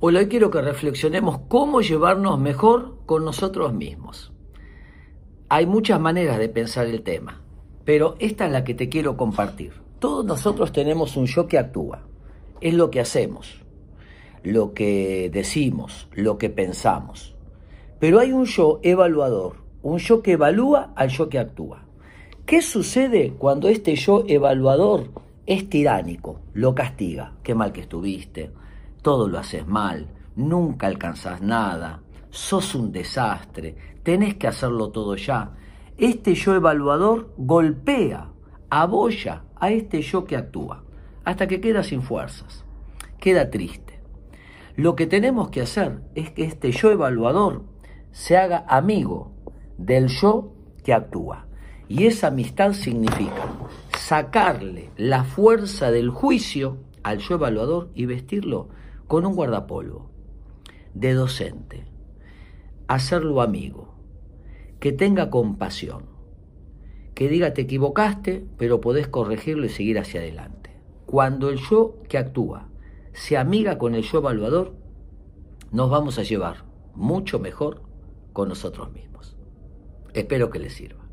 Hoy quiero que reflexionemos cómo llevarnos mejor con nosotros mismos. Hay muchas maneras de pensar el tema, pero esta es la que te quiero compartir. Todos nosotros tenemos un yo que actúa. Es lo que hacemos, lo que decimos, lo que pensamos. Pero hay un yo evaluador, un yo que evalúa al yo que actúa. ¿Qué sucede cuando este yo evaluador es tiránico, lo castiga? Qué mal que estuviste, todo lo haces mal, nunca alcanzas nada, sos un desastre, tenés que hacerlo todo ya. Este yo evaluador golpea, abolla a este yo que actúa, hasta que queda sin fuerzas, queda triste. Lo que tenemos que hacer es que este yo evaluador se haga amigo del yo que actúa. Y esa amistad significa sacarle la fuerza del juicio al yo evaluador y vestirlo con un guardapolvo, de docente, hacerlo amigo, que tenga compasión, que diga te equivocaste, pero podés corregirlo y seguir hacia adelante. Cuando el yo que actúa se amiga con el yo evaluador, nos vamos a llevar mucho mejor con nosotros mismos. Espero que les sirva.